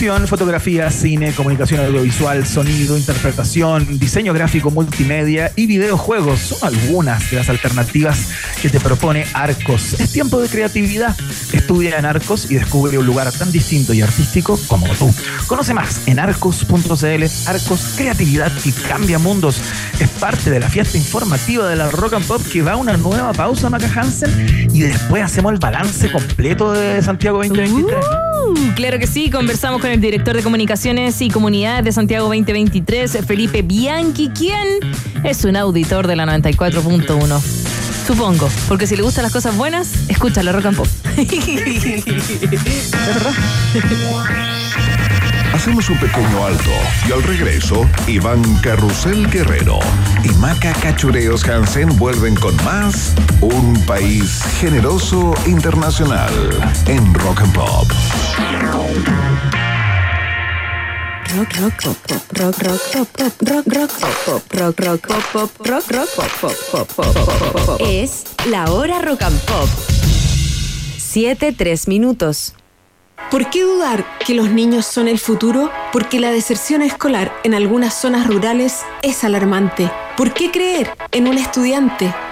Fotografía, cine, comunicación audiovisual, sonido, interpretación, diseño gráfico, multimedia y videojuegos son algunas de las alternativas que te propone Arcos. Es tiempo de creatividad. Estudia en Arcos y descubre un lugar tan distinto y artístico como tú. Conoce más en arcos.cl. Arcos, creatividad que cambia mundos. Es parte de la fiesta informativa de la Rock and Pop que va a una nueva pausa, Maca Hansen, y después hacemos el balance completo de Santiago 2023. Uh, claro que sí, conversamos con el director de comunicaciones y comunidades de Santiago 2023, Felipe Bianchi, quien es un auditor de la 94.1. Supongo, porque si le gustan las cosas buenas, escucha la rock and pop. ¿Es verdad? Hacemos un pequeño alto y al regreso, Iván Carrusel Guerrero y Maca Cachureos Hansen vuelven con más Un País Generoso Internacional en Rock and Pop. Rock, rock, pop, pop, rock, rock, pop, pop, rock, rock, pop, pop, rock, rock, pop, pop, rock, rock, pop, pop, pop, pop, pop, pop, pop. Es la hora rock and pop. 7, 3 minutos. ¿Por qué dudar que los niños son el futuro? Porque la deserción escolar en algunas zonas rurales es alarmante. ¿Por qué creer en un estudiante?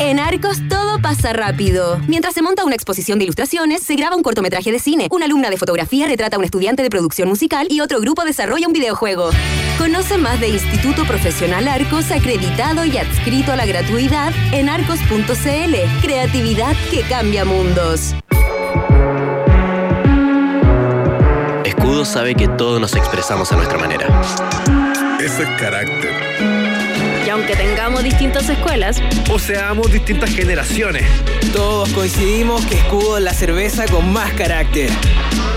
En Arcos todo pasa rápido. Mientras se monta una exposición de ilustraciones, se graba un cortometraje de cine, una alumna de fotografía retrata a un estudiante de producción musical y otro grupo desarrolla un videojuego. Conoce más de Instituto Profesional Arcos acreditado y adscrito a la gratuidad en arcos.cl. Creatividad que cambia mundos. Escudo sabe que todos nos expresamos a nuestra manera. Ese carácter. Aunque tengamos distintas escuelas, o seamos distintas generaciones. Todos coincidimos que Escudo es la cerveza con más carácter.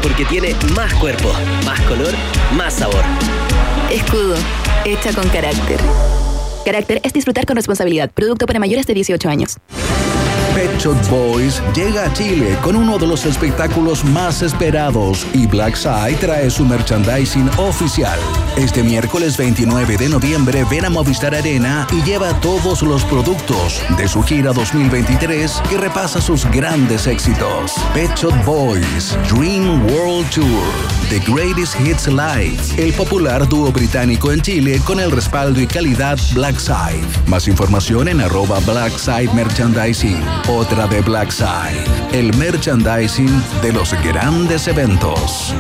Porque tiene más cuerpo, más color, más sabor. Escudo, hecha con carácter. Carácter es disfrutar con responsabilidad. Producto para mayores de 18 años. Pet Shop Boys llega a Chile con uno de los espectáculos más esperados y Black Side trae su merchandising oficial. Este miércoles 29 de noviembre ven a Movistar Arena y lleva todos los productos de su gira 2023 que repasa sus grandes éxitos. Pet Shop Boys Dream World Tour The Greatest Hits Live, el popular dúo británico en Chile con el respaldo y calidad Black Side. Más información en arroba Black Side Merchandising. Otra de Black Side, el merchandising de los grandes eventos.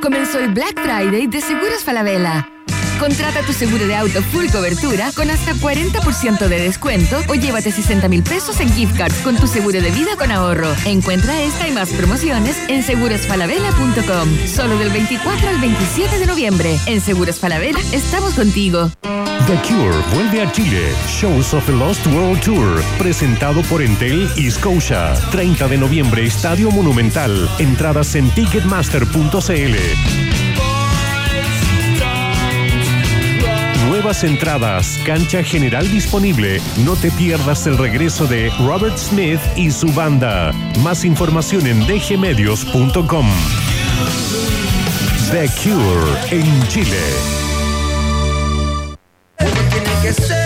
Comenzó el Black Friday de Seguros Falabella. Contrata tu seguro de auto full cobertura con hasta 40% de descuento o llévate 60 mil pesos en gift cards con tu seguro de vida con ahorro. Encuentra esta y más promociones en segurosfalabella.com. Solo del 24 al 27 de noviembre. En Seguros Falabella estamos contigo. The Cure vuelve a Chile. Shows of the Lost World Tour. Presentado por Entel y Scotia. 30 de noviembre, Estadio Monumental. Entradas en ticketmaster.cl. Nuevas entradas, cancha general disponible. No te pierdas el regreso de Robert Smith y su banda. Más información en dgmedios.com. The Cure en Chile.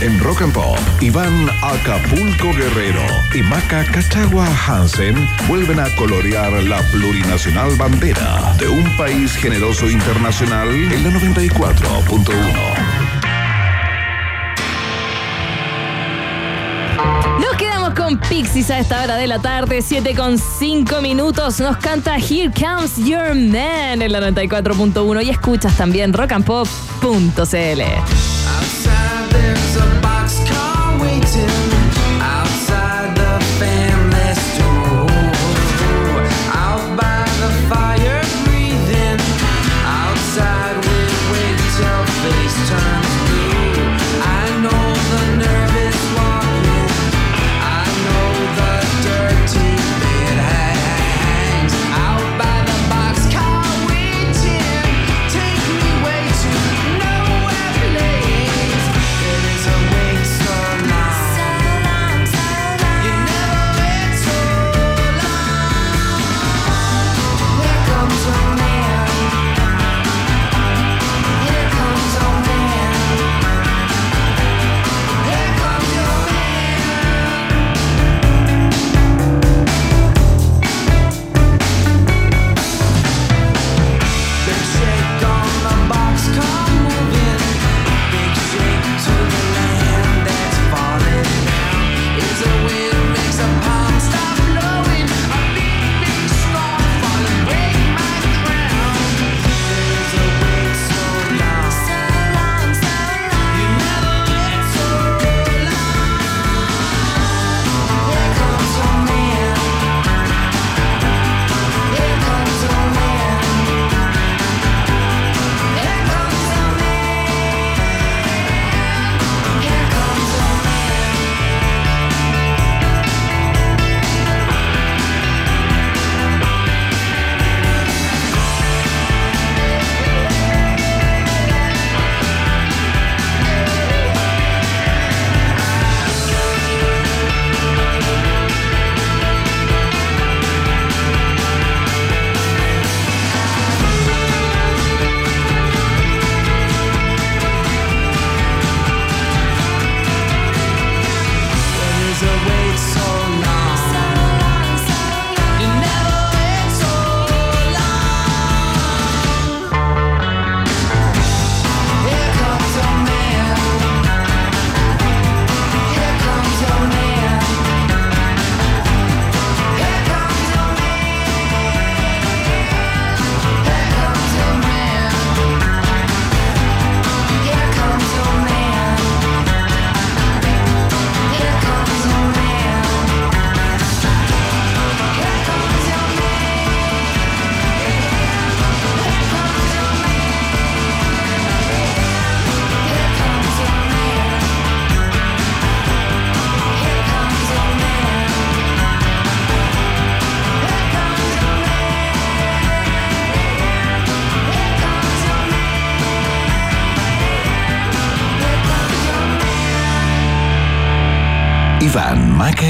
En Rock and Pop, Iván Acapulco Guerrero y Maca Cachagua Hansen vuelven a colorear la plurinacional bandera de un país generoso internacional en la 94.1. Nos quedamos con Pixies a esta hora de la tarde, 7 con 5 minutos. Nos canta Here Comes Your Man en la 94.1 y escuchas también rockandpop.cl.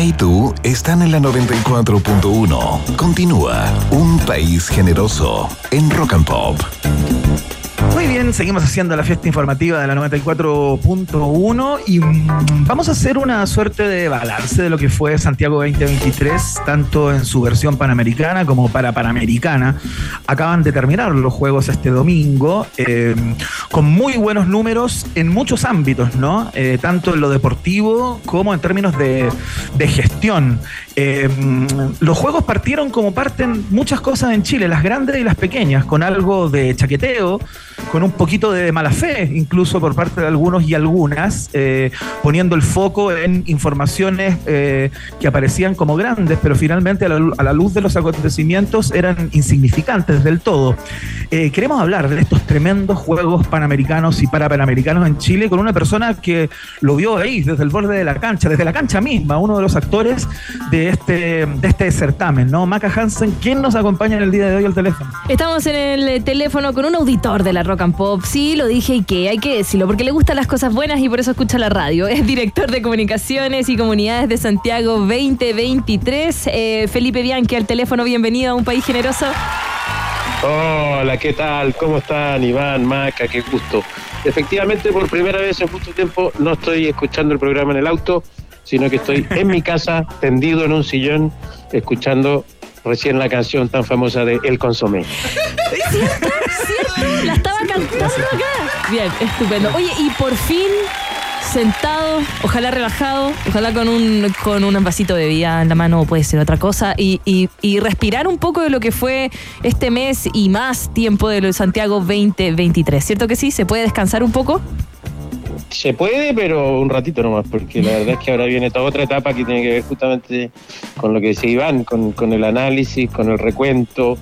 Y tú están en la 94.1. Continúa Un País Generoso en Rock and Pop. Muy bien, seguimos haciendo la fiesta informativa de la 94.1 y mm, vamos a hacer una suerte de balance de lo que fue Santiago 2023, tanto en su versión panamericana como para panamericana. Acaban de terminar los juegos este domingo, eh, con muy buenos números en muchos ámbitos, ¿no? Eh, tanto en lo deportivo como en términos de, de gestión. Mm, los juegos partieron como parten muchas cosas en Chile, las grandes y las pequeñas, con algo de chaqueteo con un poquito de mala fe, incluso por parte de algunos y algunas, eh, poniendo el foco en informaciones eh, que aparecían como grandes, pero finalmente a la, luz de los acontecimientos eran insignificantes del todo. Eh, queremos hablar de estos tremendos juegos panamericanos y parapanamericanos en Chile con una persona que lo vio ahí, desde el borde de la cancha, desde la cancha misma, uno de los actores de este, de este certamen, ¿no? Maca Hansen, ¿quién nos acompaña en el día de hoy al teléfono? Estamos en el teléfono con un auditor de la Rock and Pop. Sí, lo dije y que hay que decirlo, porque le gustan las cosas buenas y por eso escucha la radio. Es director de comunicaciones y comunidades de Santiago 2023. Eh, Felipe Bianchi al teléfono, bienvenido a un país generoso. Hola, ¿qué tal? ¿Cómo están, Iván, Maca? Qué gusto. Efectivamente, por primera vez en mucho tiempo no estoy escuchando el programa en el auto, sino que estoy en mi casa, tendido en un sillón, escuchando recién la canción tan famosa de El Consomé. ¿Cierto? ¿Cierto? La estaba cantando acá. Bien, estupendo. Oye, y por fin sentado, ojalá relajado, ojalá con un, con un vasito de bebida en la mano, puede ser otra cosa, y, y, respirar un poco de lo que fue este mes y más tiempo de lo de Santiago 2023. ¿Cierto que sí? ¿Se puede descansar un poco? Se puede, pero un ratito nomás, porque la verdad es que ahora viene toda otra etapa que tiene que ver justamente con lo que decía Iván, con, con el análisis, con el recuento,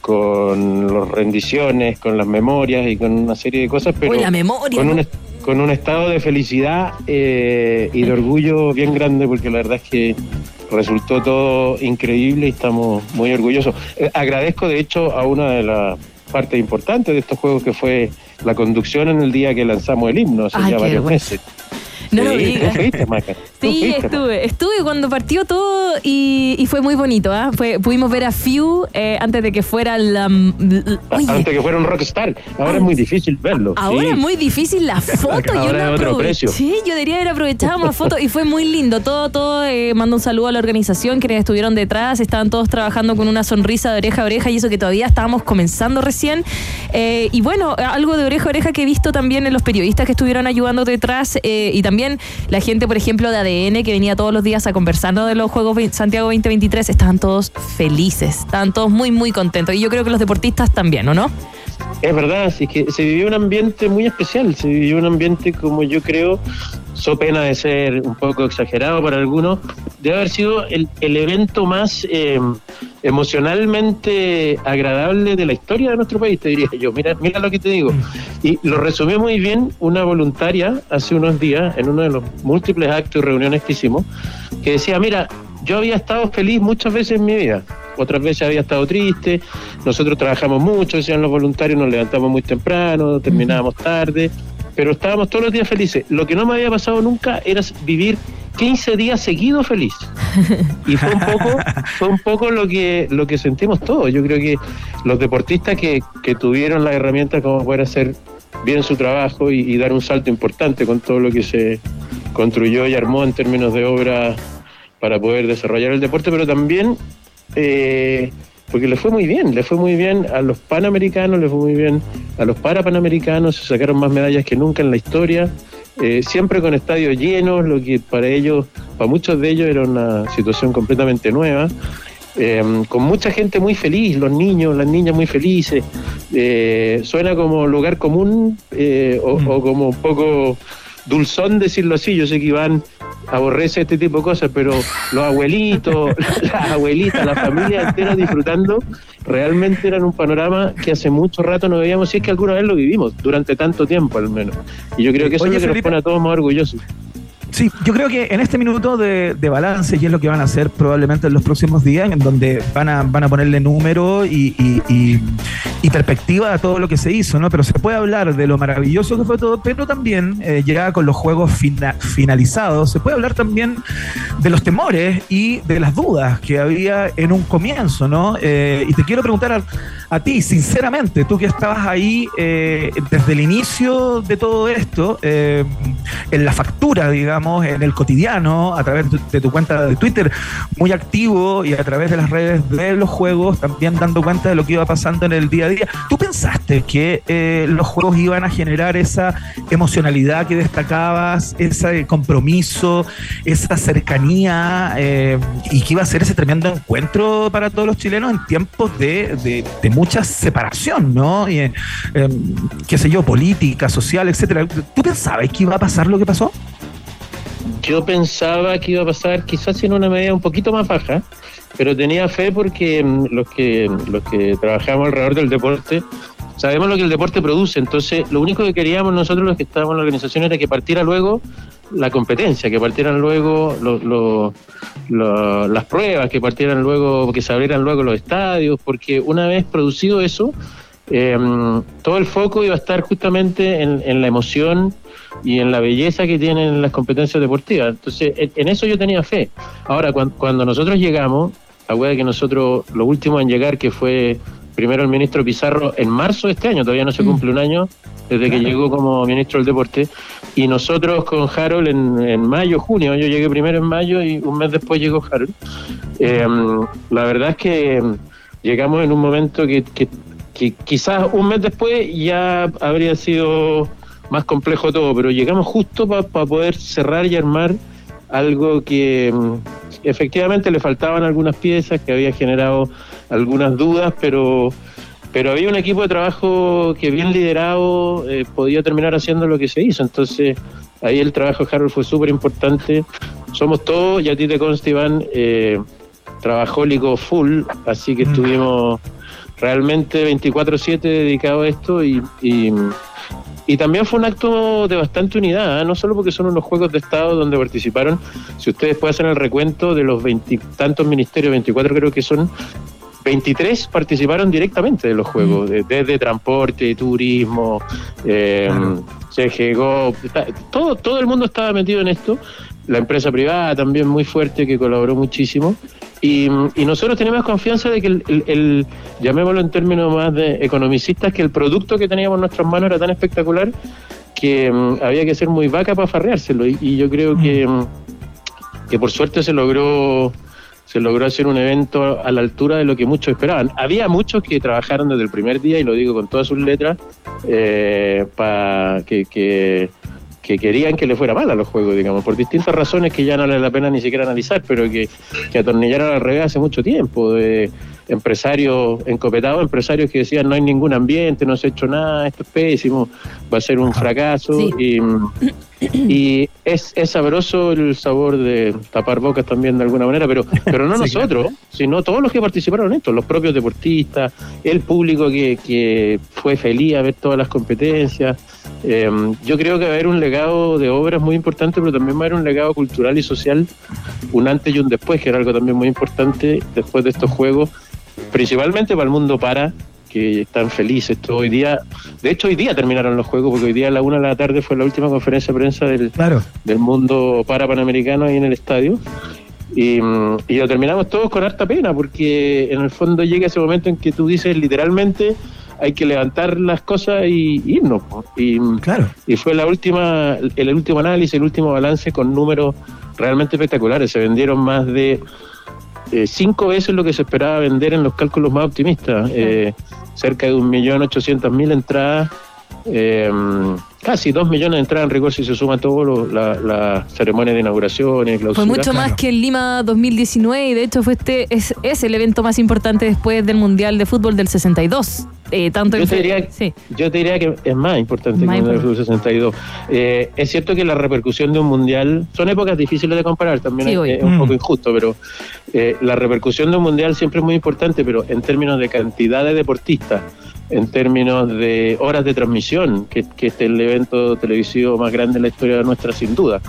con las rendiciones, con las memorias y con una serie de cosas, pero la memoria, con, un, con un estado de felicidad eh, y de orgullo bien grande, porque la verdad es que resultó todo increíble y estamos muy orgullosos. Eh, agradezco, de hecho, a una de las partes importantes de estos juegos que fue la conducción en el día que lanzamos el himno, hace ya varios meses. No lo digas. Sí, estuve. Estuve cuando partió todo y, fue muy bonito. ¿ah? pudimos ver a Few eh, antes de que fuera la. Antes de que fuera un rockstar. Ahora es muy difícil verlo. Ahora es muy difícil la foto. ahora yo otro precio. Sí, yo debería haber aprovechado más fotos y fue muy lindo. Todo, todo. Eh, mando un saludo a la organización, quienes estuvieron detrás. Estaban todos trabajando con una sonrisa de oreja a oreja y eso que todavía estábamos comenzando recién. Eh, y bueno, algo de oreja a oreja que he visto también en los periodistas que estuvieron ayudando detrás y también la gente, por ejemplo, de ADN, que venía todos los días a conversarnos de los Juegos Santiago 2023, estaban todos felices, estaban todos muy, muy contentos. Y yo creo que los deportistas también, ¿o no? Es verdad, sí, que se vivió un ambiente muy especial, se vivió un ambiente como yo creo, so pena de ser un poco exagerado para algunos, debe haber sido el, evento más eh, emocionalmente agradable de la historia de nuestro país, te diría yo. Mira, mira lo que te digo. Y lo resumió muy bien una voluntaria hace unos días en uno de los múltiples actos y reuniones que hicimos, que decía, mira, yo había estado feliz muchas veces en mi vida, otras veces había estado triste, nosotros trabajamos mucho, decían los voluntarios, nos levantamos muy temprano, terminábamos tarde, pero estábamos todos los días felices. Lo que no me había pasado nunca era vivir 15 días seguidos feliz. Y fue un poco, fue un poco lo que, lo que sentimos todos. Yo creo que los deportistas que, que tuvieron la herramienta como poder hacer bien su trabajo y, dar un salto importante con todo lo que se construyó y armó en términos de obra para poder desarrollar el deporte, pero también eh, porque le fue muy bien, le fue muy bien a los panamericanos, le fue muy bien a los parapanamericanos, se sacaron más medallas que nunca en la historia, eh, siempre con estadios llenos, lo que para ellos, para muchos de ellos era una situación completamente nueva. Eh, con mucha gente muy feliz, los niños, las niñas muy felices. suena como lugar común o, mm. o, como un poco dulzón decirlo así. Yo sé que Iván aborrece este tipo de cosas, pero los abuelitos, las abuelitas, la familia entera disfrutando, realmente eran un panorama que hace mucho rato no veíamos, si es que alguna vez lo vivimos, durante tanto tiempo al menos. Y yo creo que eso es lo que nos pone a todos más orgullosos. Sí, yo creo que en este minuto de, balance, y es lo que van a hacer probablemente en los próximos días, en donde van a, van a ponerle número y, perspectiva a todo lo que se hizo, ¿no? Pero se puede hablar de lo maravilloso que fue todo, pero también eh, con los juegos finalizados, se puede hablar también de los temores y de las dudas que había en un comienzo, ¿no? Eh, y te quiero preguntar a, ti, sinceramente, tú que estabas ahí eh, desde el inicio de todo esto, en la factura, digamos, en el cotidiano, a través de tu cuenta de Twitter, muy activo y a través de las redes de los juegos, también dando cuenta de lo que iba pasando en el día a día. ¿Tú pensaste que eh, los juegos iban a generar esa emocionalidad que destacabas, ese compromiso, esa cercanía eh, y que iba a ser ese tremendo encuentro para todos los chilenos en tiempos de, de, mucha separación, ¿no? Y, eh, qué sé yo, política, social, etcétera. ¿Tú pensabas que iba a pasar lo que pasó? Yo pensaba que iba a pasar quizás en una medida un poquito más baja, pero tenía fe porque mm, los que, los que trabajamos alrededor del deporte sabemos lo que el deporte produce, entonces lo único que queríamos nosotros los que estábamos en la organización era que partiera luego la competencia, que partieran luego las pruebas, que partieran luego, que se abrieran luego los estadios, porque una vez producido eso, em, todo el foco iba a estar justamente en, en la emoción y en la belleza que tienen las competencias deportivas. Entonces, en, eso yo tenía fe. Ahora, cuando, nosotros llegamos, la que nosotros, lo último en llegar, que fue primero el ministro Pizarro en marzo de este año, todavía no se mm. cumple un año desde que llegó como ministro del deporte, y nosotros con Harold en, mayo, junio, yo llegué primero en mayo y un mes después llegó Harold. Em, la verdad es que llegamos en un momento que, que, que quizás un mes después ya habría sido más complejo todo, pero llegamos justo para poder cerrar y armar algo que mm, efectivamente le faltaban algunas piezas, que había generado algunas dudas, pero, pero había un equipo de trabajo que bien liderado eh, podía terminar haciendo lo que se hizo. Entonces ahí el trabajo de Harold fue súper importante. Somos todos, y a ti te consta Iván, eh, trabajólico full, así que mm. estuvimos realmente 24/7 dedicados a esto y y también fue un acto de bastante unidad, ¿eh? no solo porque son unos juegos de Estado donde participaron, si ustedes pueden hacer el recuento de los veintitantos ministerios, 24 creo que son, 23 participaron directamente de los juegos, mm. desde transporte, turismo, eh, CGGO, todo, todo el mundo estaba metido en esto, la empresa privada también muy fuerte que colaboró muchísimo. Y, nosotros tenemos confianza de que el, llamémoslo en términos más de economicistas, que el producto que teníamos en nuestras manos era tan espectacular que mm, había que ser muy vaca para farreárselo. Y, yo creo que, mm. Mm, que por suerte se logró se logró hacer un evento a la altura de lo que muchos esperaban. Había muchos que trabajaron desde el primer día, y lo digo con todas sus letras, eh, para que, que que querían que le fuera mal a los juegos, digamos, por distintas razones que ya no vale la pena ni siquiera analizar, pero que, que atornillaron al revés hace mucho tiempo, de empresarios encopetados, empresarios que decían no hay ningún ambiente, no se ha hecho nada, esto es pésimo, va a ser un fracaso y, y es, es, sabroso el sabor de tapar bocas también de alguna manera, pero, pero no nosotros, sino todos los que participaron en esto, los propios deportistas, el público que, que fue feliz a ver todas las competencias. Em, yo creo que va a haber un legado de obras muy importante, pero también va a haber un legado cultural y social, un antes y un después, que era algo también muy importante después de estos juegos, principalmente para el mundo para, que están felices todo hoy día. De hecho, hoy día terminaron los juegos, porque hoy día a la una de la tarde fue la última conferencia de prensa del, del mundo para panamericano ahí en el estadio. Y, y, lo terminamos todos con harta pena, porque en el fondo llega ese momento en que tú dices literalmente hay que levantar las cosas y irnos. Y, claro. y fue la última, el último análisis, el último balance con números realmente espectaculares. Se vendieron más de eh, cinco veces lo que se esperaba vender en los cálculos más optimistas. Eh, cerca de un millón ochocientos mil entradas. Eh, casi dos millones de entradas en rigor si se suma todo la, ceremonia de inauguración y clausura. Fue mucho más que el Lima 2019 y de hecho fue este es, es el evento más importante después del Mundial de Fútbol del 62. Eh, tanto Yo te, diría, sí. yo te diría que es más importante Más que importante. F62. Eh, es cierto que la repercusión de un mundial son épocas difíciles de comparar, también Sí, es, un Mm. poco injusto, pero eh, la repercusión de un mundial siempre es muy importante, pero en términos de cantidad de deportistas, en términos de horas de transmisión, que, que este es el evento televisivo más grande en la historia nuestra, sin duda.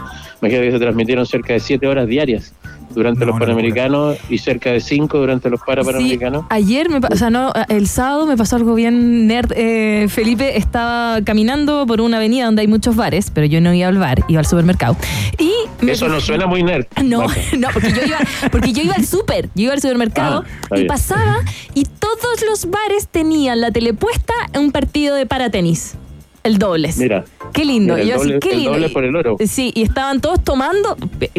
Imagínate que se transmitieron cerca de siete horas diarias durante No, los Panamericanos y cerca de cinco durante los Parapanamericanos. Sí, ayer, me, o sea, no, el sábado me pasó algo bien nerd. Eh, Felipe estaba caminando por una avenida donde hay muchos bares, pero yo no iba al bar, iba al supermercado. Y me Eso no suena muy nerd. No, no, porque yo iba, porque yo iba al súper, yo iba al supermercado Ah, y pasaba y todos los bares tenían la telepuesta en un partido de paratenis. El dobles. Mira. Qué lindo. Mira, el yo así, qué el lindo. doble por el oro. Sí, y estaban todos tomando eh,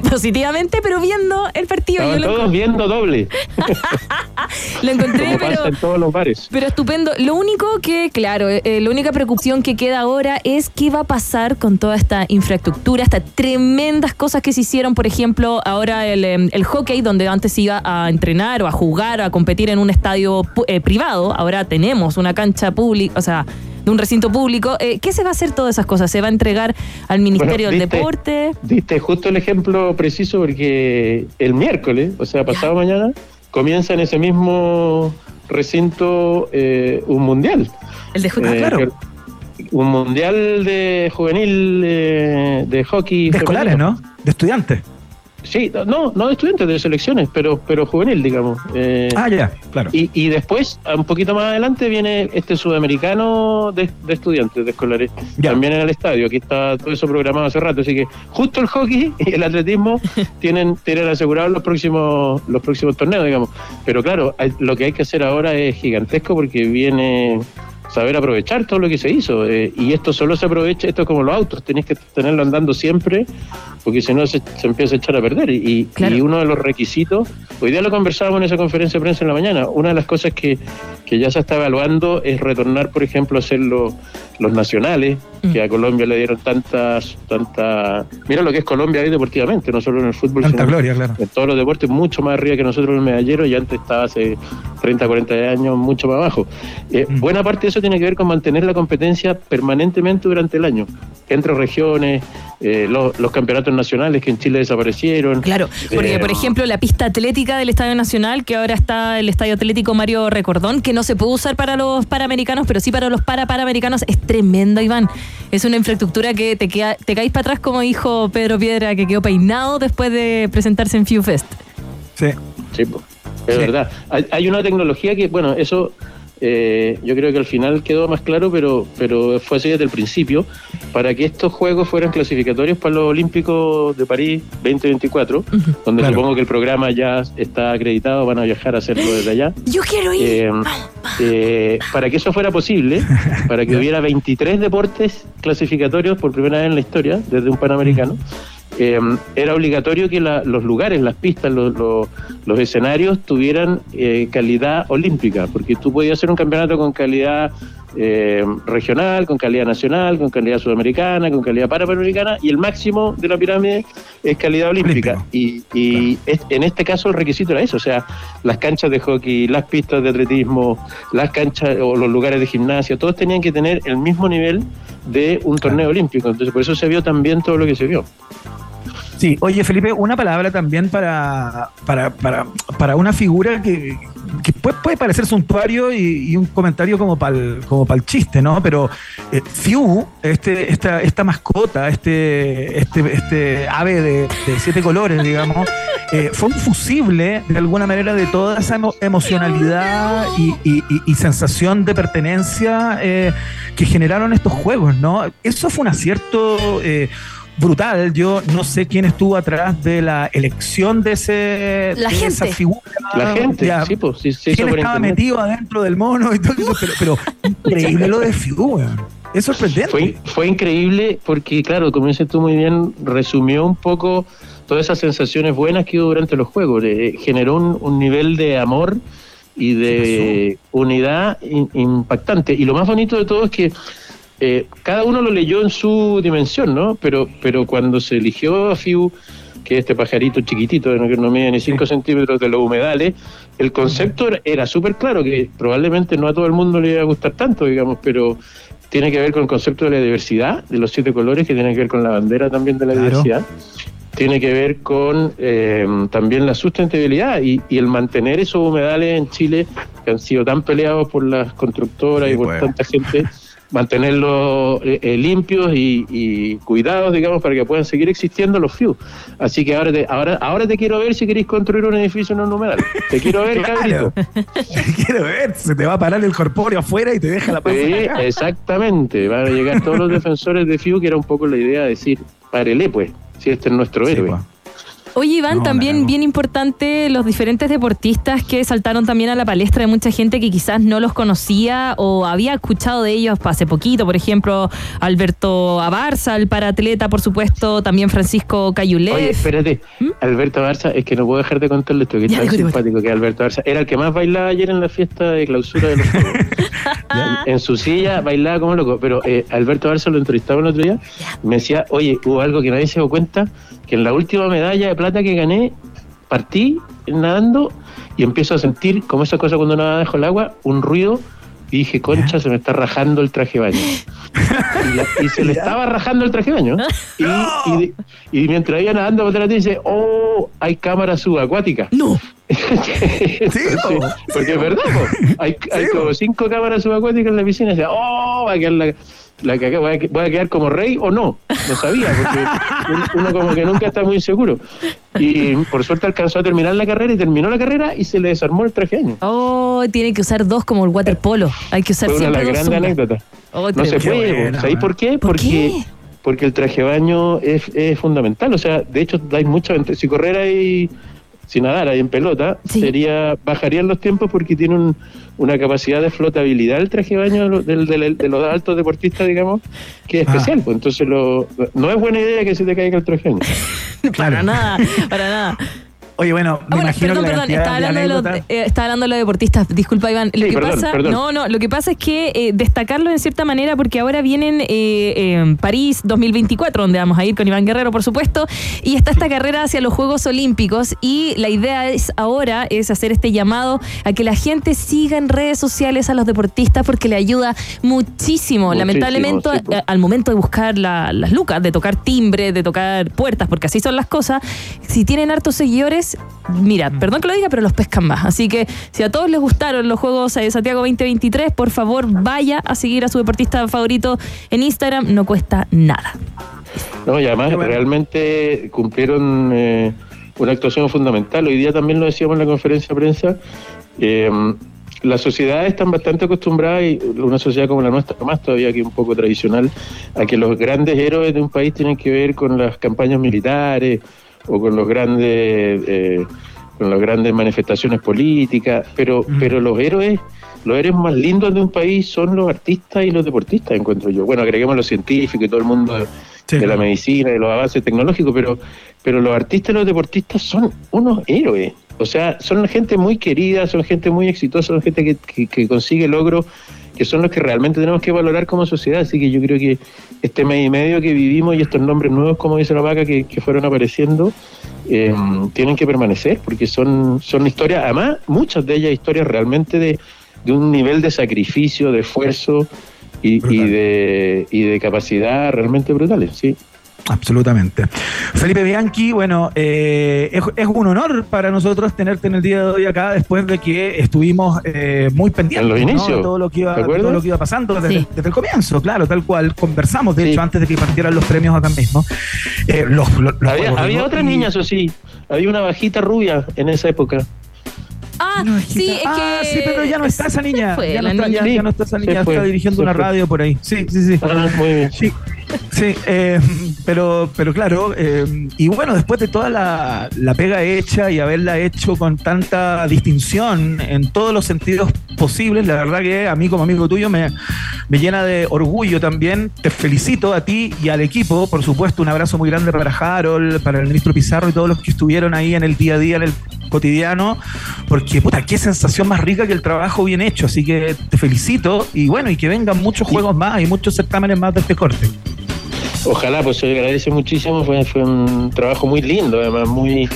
positivamente, pero viendo el partido. Estaban yo lo, todos viendo doble, lo encontré, como pero. en todos los bares. Pero estupendo. Lo único que, claro, eh, la única preocupación que queda ahora es qué va a pasar con toda esta infraestructura, estas tremendas cosas que se hicieron, por ejemplo, ahora el, em, el hockey, donde antes iba a entrenar o a jugar o a competir en un estadio eh, privado, ahora tenemos una cancha pública, o sea, de un recinto público. Eh, ¿Qué se va a hacer todas esas cosas? ¿Se va a entregar al Ministerio Bueno, del. Deporte? Diste justo el ejemplo preciso porque el miércoles, o sea, pasado mañana, comienza en ese mismo recinto eh, un mundial. El de Ah, hockey. Eh, claro. que- Un mundial de juvenil eh, de hockey. De escolares, femenino. ¿no? De estudiantes. Sí, no, no de estudiantes, de selecciones, pero, pero juvenil, digamos. Eh, Ah, ya, claro. Y, y después, un poquito más adelante, viene este sudamericano de, de estudiantes, de escolares, Ya. también en el estadio. Aquí está todo eso programado hace rato. Así que justo el hockey y el atletismo tienen, tienen asegurados los próximos, los próximos torneos, digamos. Pero claro, hay- lo que hay que hacer ahora es gigantesco porque viene saber aprovechar todo lo que se hizo. eh, y esto solo se aprovecha, esto es como los autos, tenés que tenerlo andando siempre, porque si no se, se empieza a echar a perder. Y, Claro. y uno de los requisitos, hoy día lo conversábamos en esa conferencia de prensa en la mañana, una de las cosas que, que ya se está evaluando es retornar, por ejemplo, a hacer los, los nacionales, Mm. que a Colombia le dieron tantas, tanta Mira lo que es Colombia ahí deportivamente, no solo en el fútbol, Tanta sino gloria, claro. en todos los deportes, mucho más arriba que nosotros en el medallero y antes estaba hace 30, 40 años mucho más abajo. Eh, Mm. Buena parte de eso tiene que ver con mantener la competencia permanentemente durante el año, entre regiones, eh, los, los campeonatos nacionales que en Chile desaparecieron. Claro, porque Eh, por ejemplo la pista atlética del Estadio Nacional, que ahora está el Estadio Atlético Mario Recordón, que no se puede usar para los paramericanos, pero sí para los para paramericanos, es tremendo, Iván. Es una infraestructura que te queda, te caes para atrás, como dijo Pedro Piedra, que quedó peinado después de presentarse en FewFest. Sí. Sí, es Sí. verdad. Hay, hay una tecnología que, bueno, eso eh, yo creo que al final quedó más claro, pero, pero fue así desde el principio, para que estos Juegos fueran clasificatorios para los Olímpicos de París 2024, donde Claro. supongo que el programa ya está acreditado, van a viajar a hacerlo desde allá. Yo quiero ir. Eh, eh, para que eso fuera posible, para que hubiera 23 deportes clasificatorios por primera vez en la historia, desde un Panamericano, eh, era obligatorio que la- los lugares, las pistas, los, los- los escenarios tuvieran eh, calidad olímpica, porque tú podías hacer un campeonato con calidad eh, regional, con calidad nacional, con calidad sudamericana, con calidad parapanamericana, y el máximo de la pirámide es calidad olímpica. Y, y es- en este caso el requisito era eso, o sea, las canchas de hockey, las pistas de atletismo, las canchas o los lugares de gimnasia, todos tenían que tener el mismo nivel de un torneo olímpico. Entonces, por eso se vio también todo lo que se vio. Sí, oye Felipe, una palabra también para, para, para, para una figura que, que puede, parecer suntuario y, un comentario como para el como chiste, ¿no? Pero eh, Fiu, este, esta, esta mascota, este, este, este ave de, siete colores, digamos, eh, fue un fusible de alguna manera de toda esa emo- emocionalidad y- y sensación de pertenencia eh, que generaron estos juegos, ¿no? Eso fue un acierto. Brutal. Yo no sé quién estuvo atrás de la elección de ese La de esa gente. figura. La gente, Ya, sí, pues, sí, hizo quién estaba internet. metido adentro del mono y todo eso, pero, pero increíble lo de weón. Es sorprendente. Fue, fue increíble porque, claro, como dices tú muy bien, resumió un poco todas esas sensaciones buenas que hubo durante los juegos. Eh, generó un, un nivel de amor y de unidad in- impactante. Y lo más bonito de todo es que eh, cada uno lo leyó en su dimensión, ¿no? Pero, pero cuando se eligió a FIU que es este pajarito chiquitito, que no mide ni 5 centímetros de los humedales, el concepto era, súper claro, que probablemente no a todo el mundo le iba a gustar tanto, digamos, pero tiene que ver con el concepto de la diversidad, de los siete colores, que tiene que ver con la bandera también de la Claro. diversidad. Tiene que ver con eh, también la sustentabilidad y, y el mantener esos humedales en Chile que han sido tan peleados por las constructoras Sí, y por pues. tanta gente, mantenerlos eh, eh, limpios y, y cuidados, digamos, para que puedan seguir existiendo los FIU. Así que ahora te, ahora, ahora te quiero ver si queréis construir un edificio en un humedal. Te quiero ver, Claro. cabrito. Quiero ver, se te va a parar el corpóreo afuera y te deja la Sí, acá. exactamente. Van a llegar todos los defensores de FIU, que era un poco la idea de decir, párele pues, si este es nuestro Sí, héroe. pues. Oye, Iván, No, también bien importante los diferentes deportistas que saltaron también a la palestra de mucha gente que quizás no los conocía o había escuchado de ellos hace poquito. Por ejemplo, Alberto Abarza, el paratleta, por supuesto, también Francisco Cayulev. Oye, espérate, Alberto Barça, es que no puedo dejar de contarle esto, que es ¿Mm? Ya, tan digo, digo. simpático que Alberto Barça era el que más bailaba ayer en la fiesta de clausura de los Juegos. En su silla bailaba como loco, pero eh, Alberto Barça lo entrevistaba el otro día, me decía, oye, hubo algo que nadie se dio cuenta, que en la última medalla de plata que gané, partí nadando y empiezo a sentir, como esa cosa cuando nada dejo el agua, un ruido y dije, concha, se me está rajando el traje de baño. Y, la- y se le estaba rajando el traje de baño. Y, y, y mientras iba nadando, por atrás dice, oh, hay cámaras subacuáticas. No. Sí, po, porque es verdad, po. hay, hay Sí, como cinco cámaras subacuáticas en la piscina. Y dice, oh, va a quedar la, la caga- voy, a, que- voy a quedar como rey o no. No sabía, porque un- uno como que nunca está muy seguro. Y por suerte alcanzó a terminar la carrera y terminó la carrera y se le desarmó el traje de baño. Oh, tiene que usar dos como el waterpolo. Hay que usar Fue una siempre dos grandes zumba. anécdotas. Oh, No se puede. ¿sabéis por qué? ¿Por porque, qué? porque el traje de baño es, es fundamental. O sea, de hecho, hay mucha ventaja. Si correr ahí, si nadar ahí en pelota, Sí. sería bajarían los tiempos porque tiene un- una capacidad de flotabilidad el traje de baño del- de los altos deportistas, digamos, que es Ah. especial. Pues entonces, lo, no es buena idea que se te caiga el traje de baño. Para nada, para nada. Oye, bueno, me Ah, bueno, imagino perdón, que la perdón, estaba hablando, de los, eh, estaba hablando de los deportistas. Disculpa, Iván. Lo Sí, que perdón, pasa, perdón. no, no, lo que pasa es que eh, destacarlo en cierta manera porque ahora vienen eh, eh, París 2024, donde vamos a ir con Iván Guerrero, por supuesto, y está esta carrera hacia los Juegos Olímpicos y la idea es ahora es hacer este llamado a que la gente siga en redes sociales a los deportistas porque le ayuda muchísimo. Muchísimo, Lamentablemente, sí, pues. al momento de buscar la- las lucas, de tocar timbre, de tocar puertas, porque así son las cosas, si tienen hartos seguidores, mira, perdón que lo diga, pero los pescan más. Así que si a todos les gustaron los Juegos de Santiago 2023, por favor vaya a seguir a su deportista favorito en Instagram, no cuesta nada. No, y además bueno. realmente cumplieron eh, una actuación fundamental. Hoy día también lo decíamos en la conferencia de prensa. eh, las sociedades están bastante acostumbradas, y una sociedad como la nuestra, más todavía que un poco tradicional, a que los grandes héroes de un país tienen que ver con las campañas militares o con los grandes eh, con las grandes manifestaciones políticas, pero, pero los héroes los héroes más lindos de un país son los artistas y los deportistas, encuentro yo. Bueno, agreguemos los científicos y todo el mundo de, Sí, de la medicina, de los avances tecnológicos, pero, pero los artistas y los deportistas son unos héroes. O sea, son gente muy querida, son gente muy exitosa, son gente que, que, que consigue logros que son los que realmente tenemos que valorar como sociedad. Así que yo creo que este mes y medio que vivimos y estos nombres nuevos, como dice la vaca, que, que fueron apareciendo, eh, tienen que permanecer porque son, son historias, además, muchas de ellas historias realmente de, de un nivel de sacrificio, de esfuerzo y, y de, y de capacidad realmente brutales, sí. Absolutamente. Felipe Bianchi, bueno, eh, es, es un honor para nosotros tenerte en el día de hoy acá después de que estuvimos eh, muy pendientes En los de todo lo que iba, todo lo que iba pasando desde, Sí. desde el comienzo, claro, tal cual. Conversamos, de Sí. hecho, antes de que partieran los premios acá mismo. Eh, los, los- los Había, había niñas, eso sí. Había una bajita rubia en esa época. Ah, No, sí, es ah, que. sí, pero ya no está esa niña. fue ya, no está, ya- niña. ya no está esa niña, está dirigiendo una radio por ahí. Sí, sí, sí. Ah, muy bien. Sí, sí, eh, pero, pero claro, eh, y bueno, después de toda la, la pega hecha y haberla hecho con tanta distinción en todos los sentidos posibles, la verdad que a mí como amigo tuyo me, me llena de orgullo también. Te felicito a ti y al equipo, por supuesto, un abrazo muy grande para Harold, para el ministro Pizarro y todos los que estuvieron ahí en el día a día, en el cotidiano, porque puta, qué sensación más rica que el trabajo bien hecho, así que te felicito y bueno, y que vengan muchos juegos más y muchos certámenes más de este corte. Ojalá, pues se agradece muchísimo, fue, fue un trabajo muy lindo, además, muy...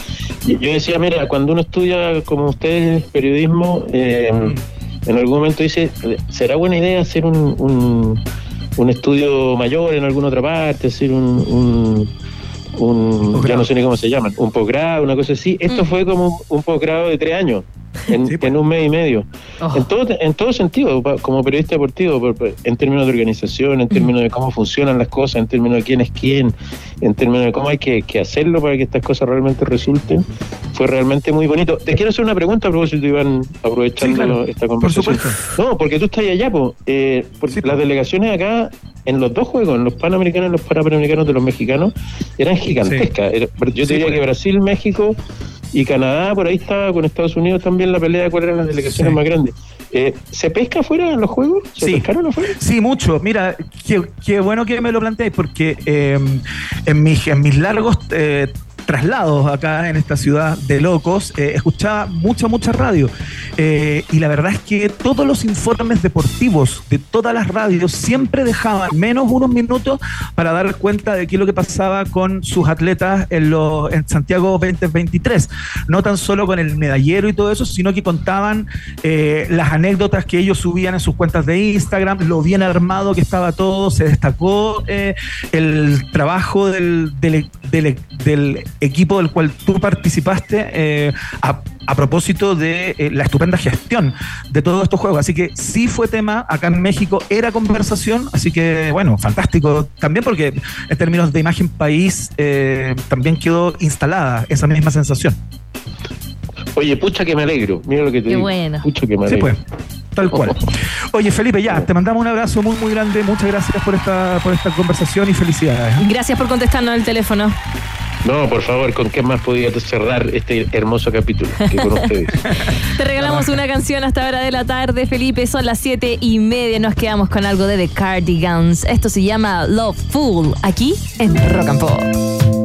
Yo decía, mira, cuando uno estudia como ustedes periodismo, eh, en algún momento dice, ¿será buena idea hacer un, un, un estudio mayor en alguna otra parte, hacer un... un un, ya no sé ni cómo se llaman, un posgrado, una cosa así. Esto fue como un posgrado de tres años en, Sí, pues. en un mes y medio. Oh. En, todo, en todo sentido, pa- como periodista deportivo, por- por- en términos de organización, en términos de cómo funcionan las cosas, en términos de quién es quién, en términos de cómo hay que, que hacerlo para que estas cosas realmente resulten, fue realmente muy bonito. Te quiero hacer una pregunta a propósito, Iván, aprovechando Sí, claro. esta Por conversación. supuesto. No, porque tú estás allá, po. Eh, porque las delegaciones acá, en los dos juegos, en los panamericanos y los parapanamericanos de los mexicanos, eran gigantescas. Yo te Sí, diría pues. que Brasil, México y Canadá, por ahí estaba con Estados Unidos también la pelea de cuáles eran las delegaciones Sí. más grandes. Eh, ¿Se pesca afuera en los juegos? ¿Se Sí. pescaron afuera? Sí, mucho. Mira, qué, qué bueno que me lo planteáis, porque eh, en, mis, en mis largos eh, traslados acá en esta ciudad de locos, eh, escuchaba mucha, mucha radio. Eh, y la verdad es que todos los informes deportivos de todas las radios siempre dejaban menos unos minutos para dar cuenta de qué es lo que pasaba con sus atletas en, los en Santiago 2023. No tan solo con el medallero y todo eso, sino que contaban eh, las anécdotas que ellos subían en sus cuentas de Instagram, lo bien armado que estaba todo, se destacó eh, el trabajo del, equipo del cual tú participaste eh, a, a propósito de eh, la estupenda gestión de todos estos juegos. Así que sí fue tema, acá en México era conversación, así que bueno, fantástico también porque en términos de imagen país eh, también quedó instalada esa misma sensación. Oye, pucha que me alegro. Mira lo que te Qué digo. bueno. Pucha que me Sí, alegro. pues. Tal cual. Oye, Felipe, ya, te mandamos un abrazo muy, muy grande. Muchas gracias por esta, por esta conversación y felicidades. Gracias por contestarnos el teléfono. No, por favor, ¿con qué más podía cerrar este hermoso capítulo que? Te regalamos una canción hasta hora de la tarde, Felipe. Son las siete y media. Nos quedamos con algo de The Cardigans. Esto se llama Love Fool, aquí en Rock and Pop.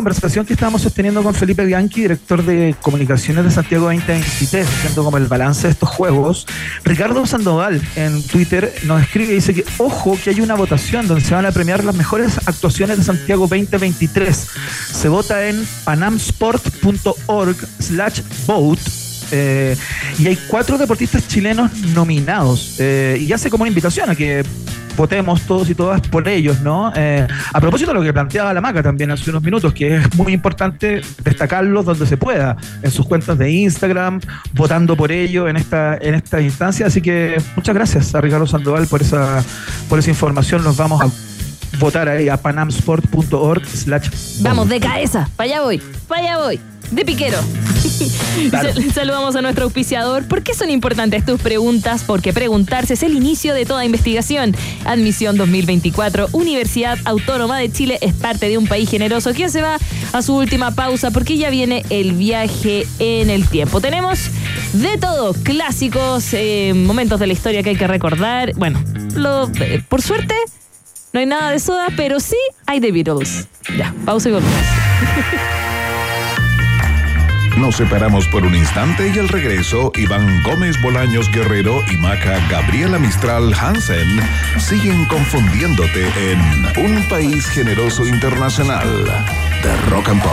Conversación que estábamos sosteniendo con Felipe Bianchi, director de comunicaciones de Santiago 2023, haciendo como el balance de estos juegos, Ricardo Sandoval en Twitter nos escribe y dice que, ojo, que hay una votación donde se van a premiar las mejores actuaciones de Santiago 2023. Se vota en panamsport.org slash vote eh, y hay cuatro deportistas chilenos nominados. Eh, y hace como una invitación a que votemos todos y todas por ellos, ¿no? Eh, a propósito de lo que planteaba la Maca también hace unos minutos, que es muy importante destacarlos donde se pueda, en sus cuentas de Instagram, votando por ellos en esta, en esta instancia. Así que muchas gracias a Ricardo Sandoval por esa, por esa información. Nos vamos a votar ahí a panamsport.org slash Vamos, de cabeza. Para allá voy. Para allá voy. De piquero. Saludamos a nuestro auspiciador. ¿Por qué son importantes tus preguntas? Porque preguntarse es el inicio de toda investigación. Admisión 2024. Universidad Autónoma de Chile es parte de un país generoso que se va a su última pausa porque ya viene el viaje en el tiempo. Tenemos de todo. Clásicos, eh, momentos de la historia que hay que recordar. Bueno, lo, eh, por suerte no hay nada de soda, pero sí hay The Beatles. Ya, pausa y volvemos. Nos separamos por un instante y al regreso, Iván Gómez Bolaños Guerrero y Maca Gabriela Mistral Hansen siguen confundiéndote en Un País Generoso Internacional de Rock and Pop.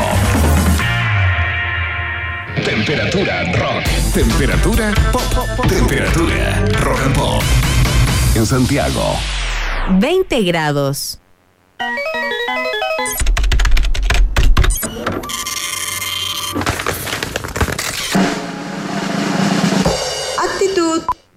Temperatura rock. Temperatura pop. Temperatura rock and pop. En Santiago. 20 grados.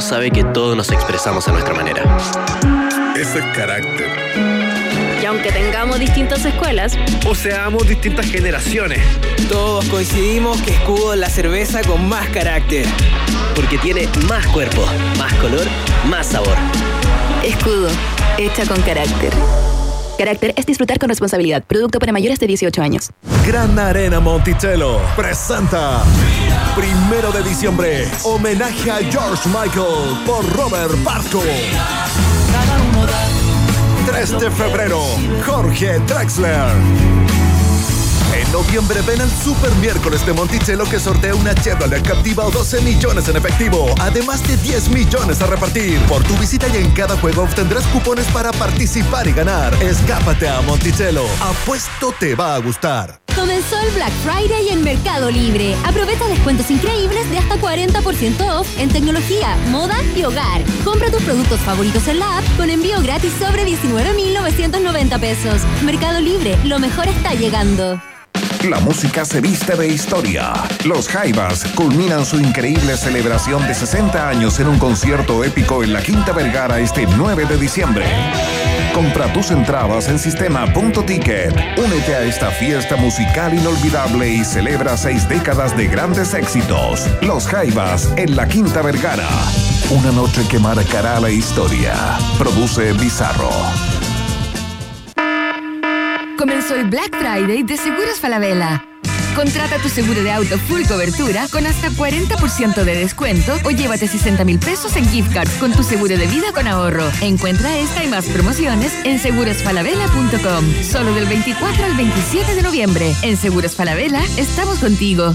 Sabe que todos nos expresamos a nuestra manera. Ese es carácter. Y aunque tengamos distintas escuelas, O seamos distintas generaciones. Todos coincidimos que Escudo es la cerveza con más carácter. Porque tiene más cuerpo, más color, más sabor. Escudo, hecha con carácter. Carácter es disfrutar con responsabilidad. Producto para mayores de 18 años. Gran Arena Monticello presenta Primero de diciembre, homenaje a George Michael por Robert Barco. 3 de febrero, Jorge Drexler. En noviembre ven al Super Miércoles de Monticello que sortea una Chevrolet Captiva o 12 millones en efectivo, además de 10 millones a repartir. Por tu visita y en cada juego obtendrás cupones para participar y ganar. Escápate a Monticello. Apuesto te va a gustar. Comenzó el Black Friday en Mercado Libre. Aprovecha descuentos increíbles de hasta 40% off en tecnología, moda y hogar. Compra tus productos favoritos en la app con envío gratis sobre 19,990 pesos. Mercado Libre, lo mejor está llegando. La música se viste de historia. Los Jaivas culminan su increíble celebración de 60 años en un concierto épico en la Quinta Vergara este 9 de diciembre. Compra tus entradas en sistema.ticket. Únete a esta fiesta musical inolvidable y celebra seis décadas de grandes éxitos. Los Jaivas en la Quinta Vergara. Una noche que marcará la historia. Produce Bizarro. Comenzó el Black Friday de Seguros Falabella. Contrata tu seguro de auto full cobertura con hasta 40% de descuento o llévate 60 mil pesos en gift cards con tu seguro de vida con ahorro. Encuentra esta y más promociones en segurosfalabella.com. Solo del 24 al 27 de noviembre. En Seguros Falabella estamos contigo.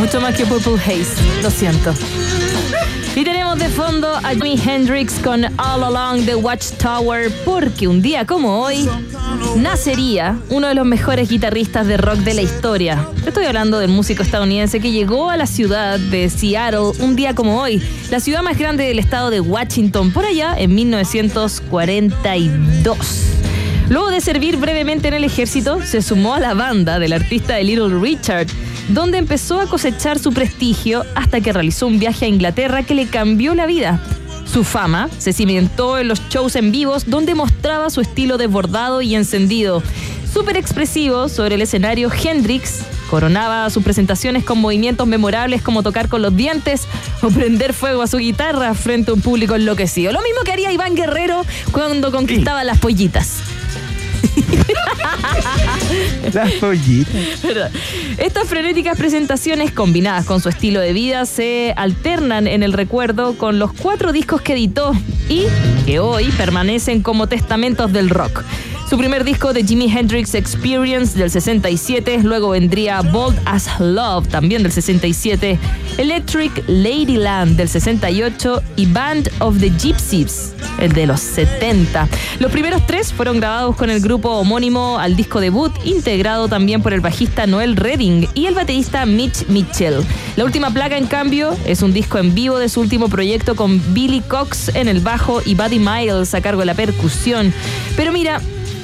Mucho más que Purple Haze, lo siento. Y tenemos de fondo a Jimi Hendrix con All Along the Watchtower, porque un día como hoy nacería uno de los mejores guitarristas de rock de la historia. Estoy hablando del músico estadounidense que llegó a la ciudad de Seattle un día como hoy, la ciudad más grande del estado de Washington, por allá en 1942. Luego de servir brevemente en el ejército, se sumó a la banda del artista de Little Richard, donde empezó a cosechar su prestigio hasta que realizó un viaje a Inglaterra que le cambió la vida. Su fama se cimentó en los shows en vivos donde mostraba su estilo desbordado y encendido. Súper expresivo sobre el escenario, Hendrix coronaba sus presentaciones con movimientos memorables como tocar con los dientes o prender fuego a su guitarra frente a un público enloquecido. Lo mismo que haría Iván Guerrero cuando conquistaba las pollitas. Las pollitas. Estas frenéticas presentaciones combinadas con su estilo de vida se alternan en el recuerdo con los cuatro discos que editó y que hoy permanecen como testamentos del rock. Su primer disco de Jimi Hendrix Experience del 67, luego vendría Bold as Love también del 67, Electric Ladyland del 68 y Band of the Gypsies, el de los 70. Los primeros tres fueron grabados con el grupo homónimo al disco debut, integrado también por el bajista Noel Redding y el baterista Mitch Mitchell. La última placa, en cambio, es un disco en vivo de su último proyecto con Billy Cox en el bajo y Buddy Miles a cargo de la percusión. Pero mira,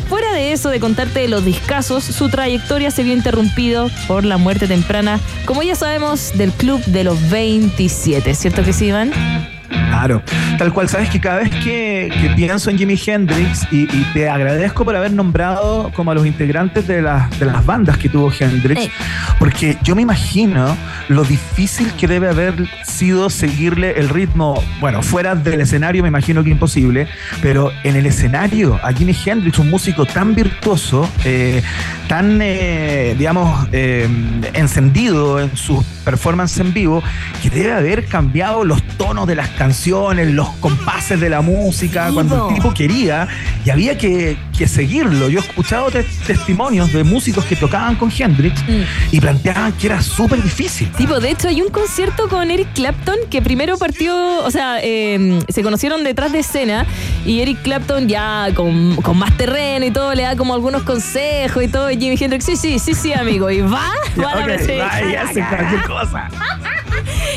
Fuera de eso, de contarte de los discazos, su trayectoria se vio interrumpido por la muerte temprana, como ya sabemos, del club de los 27. ¿Cierto que sí, Iván? Claro, tal cual, sabes que cada vez que, que pienso en Jimi Hendrix y, y te agradezco por haber nombrado como a los integrantes de, las- de las bandas que tuvo Hendrix, porque yo me imagino lo difícil que debe haber sido seguirle el ritmo, bueno, fuera del escenario me imagino que imposible, pero en el escenario a Jimi Hendrix, un músico tan virtuoso, eh, tan, eh, digamos, eh, encendido en sus performances en vivo, que debe haber cambiado los tonos de las canciones, los compases de la música, cuando el tipo quería y había que, que seguirlo. Yo he escuchado te- testimonios de músicos que tocaban con Hendrix y planteaban que era súper difícil. Tipo, de hecho, hay un concierto con Eric Clapton que primero partió, o sea, eh, se conocieron detrás de escena y Eric Clapton ya con, con más terreno y todo le da como algunos consejos y todo. Y Jimi Hendrix, sí, sí, sí, sí, amigo. Y va, va a la y hace cualquier cosa.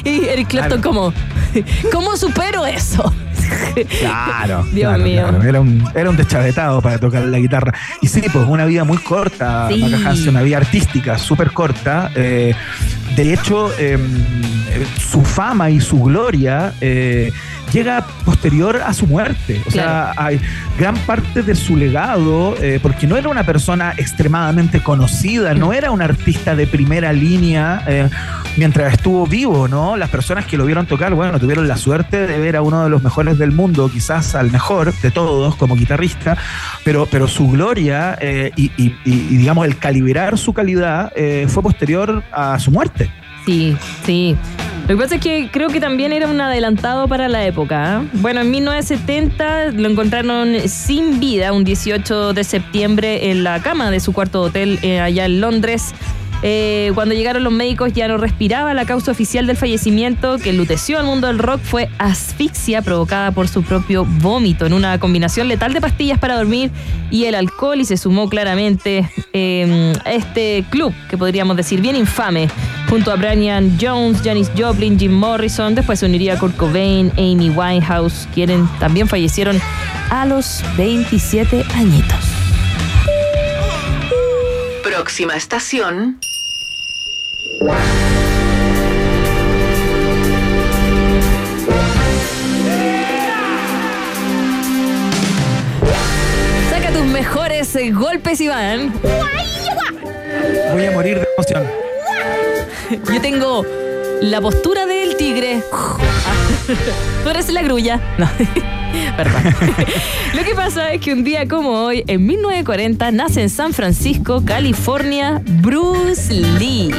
Y Eric Clapton como, ¿cómo supero eso? Claro. Dios claro, mío. claro. Era, un, era un deschavetado para tocar la guitarra. Y sí, pues una vida muy corta, Sí. Hansen, una vida artística súper corta. Eh, de hecho, eh, su fama y su gloria eh, llega posterior a su muerte. O sea, hay gran parte de su legado, eh, porque no era una persona extremadamente conocida, no era un artista de primera línea eh, mientras estuvo vivo, ¿no? Las personas que lo vieron tocar, bueno, tuvieron la suerte de ver a uno de los mejores del mundo, quizás al mejor de todos como guitarrista, pero, pero su gloria eh, y, y- y- y, digamos el calibrar su calidad eh, fue posterior a su muerte. Sí, sí. Lo que pasa es que creo que también era un adelantado para la época. ¿eh? Bueno, en 1970 lo encontraron sin vida un 18 de septiembre en la cama de su cuarto hotel eh, allá en Londres. Eh, cuando llegaron los médicos ya no respiraba. La causa oficial del fallecimiento que enluteció al mundo del rock fue asfixia provocada por su propio vómito en una combinación letal de pastillas para dormir y el alcohol y se sumó claramente eh, a este club que podríamos decir bien infame junto a Brian Jones, Janis Joplin, Jim Morrison. Después se uniría Kurt Cobain, Amy Winehouse, quienes también fallecieron a los 27 añitos. Próxima estación. Mejores eh, golpes, Iván. Voy a morir de emoción. Yo tengo la postura del tigre. Tú eres la grulla. No. Perdón. Lo que pasa es que un día como hoy, en 1940, nace en San Francisco, California, Bruce Lee.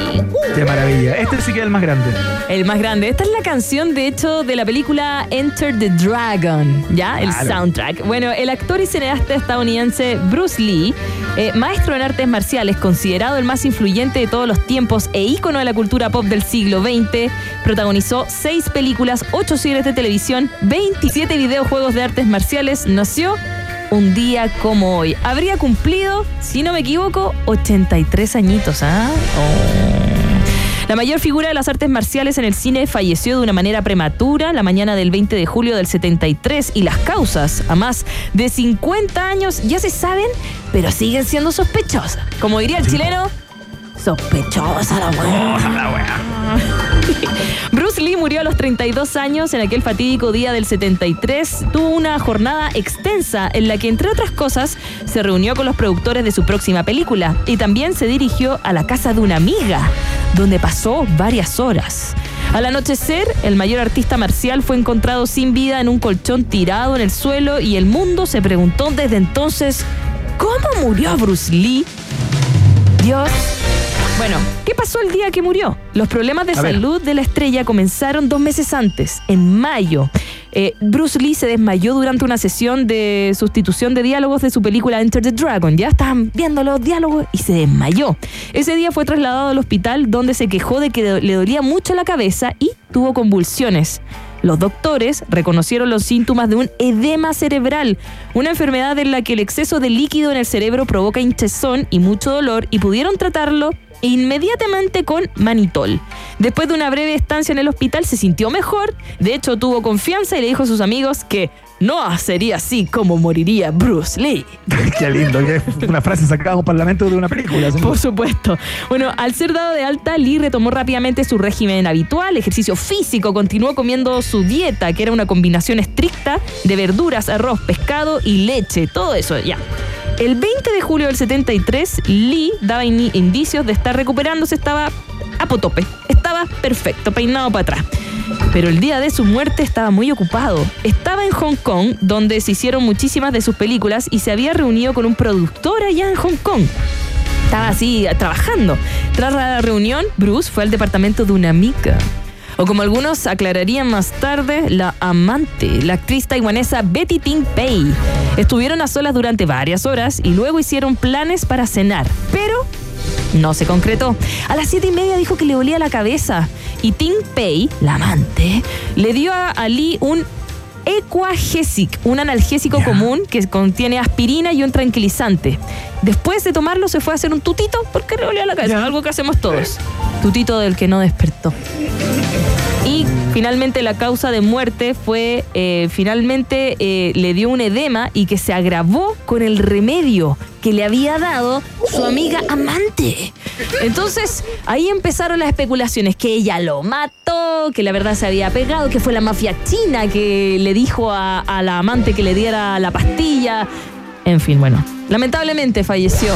Qué maravilla. Este sí que es el más grande. El más grande. Esta es la canción, de hecho, de la película Enter the Dragon, ¿ya? El Claro. soundtrack. Bueno, el actor y cineasta estadounidense Bruce Lee, eh, maestro en artes marciales, considerado el más influyente de todos los tiempos e ícono de la cultura pop del siglo XX, protagonizó seis películas, ocho series de televisión, 27 videojuegos de artes marciales, nació un día como hoy. Habría cumplido, si no me equivoco, 83 añitos, ¿ah? Oh. La mayor figura de las artes marciales en el cine falleció de una manera prematura la mañana del 20 de julio del 73 y las causas, a más de 50 años, ya se saben, pero siguen siendo sospechosas. Como diría el chileno, sospechosa la wea. Bruce Lee murió a los 32 años en aquel fatídico día del 73. Tuvo una jornada extensa en la que, entre otras cosas, se reunió con los productores de su próxima película y también se dirigió a la casa de una amiga, donde pasó varias horas. Al anochecer, el mayor artista marcial fue encontrado sin vida en un colchón tirado en el suelo y el mundo se preguntó desde entonces, ¿cómo murió Bruce Lee? Dios. Bueno, ¿qué pasó el día que murió? Los problemas de A ver. salud de la estrella comenzaron dos meses antes, en mayo. Eh, Bruce Lee se desmayó durante una sesión de sustitución de diálogos de su película Enter the Dragon. Ya estaban viendo los diálogos y se desmayó. Ese día fue trasladado al hospital donde se quejó de que le dolía mucho la cabeza y tuvo convulsiones. Los doctores reconocieron los síntomas de un edema cerebral, una enfermedad en la que el exceso de líquido en el cerebro provoca hinchazón y mucho dolor y pudieron tratarlo inmediatamente con manitol. Después de una breve estancia en el hospital se sintió mejor, de hecho tuvo confianza y le dijo a sus amigos que no sería así como moriría Bruce Lee. Qué lindo. que es una frase sacada de un parlamento de una película. Por supuesto. Bueno, al ser dado de alta, Lee retomó rápidamente su régimen habitual, ejercicio físico, continuó comiendo su dieta, que era una combinación estricta de verduras, arroz, pescado y leche, todo eso, ya. El 20 de julio del 73, Lee daba indicios de estar recuperándose, estaba a potope, estaba perfecto, peinado para atrás. Pero el día de su muerte estaba muy ocupado. Estaba en Hong Kong, donde se hicieron muchísimas de sus películas y se había reunido con un productor allá en Hong Kong. Estaba así trabajando. Tras la reunión, Bruce fue al departamento de una amiga. O como algunos aclararían más tarde, la amante, la actriz taiwanesa Betty Ting Pei. Estuvieron a solas durante varias horas y luego hicieron planes para cenar. Pero no se concretó. A las siete y media dijo que le olía la cabeza. Y Ting Pei, la amante, le dio a, a Lee un Equagesic, un analgésico común que contiene aspirina y un tranquilizante. Después de tomarlo se fue a hacer un tutito porque le olía la cabeza, algo que hacemos todos. Tutito del que no despertó. Finalmente la causa de muerte fue, eh, finalmente eh, le dio un edema y que se agravó con el remedio que le había dado su amiga amante. Entonces ahí empezaron las especulaciones, que ella lo mató, que la verdad se había pegado, que fue la mafia china que le dijo a la amante que le diera la pastilla. En fin, bueno, lamentablemente falleció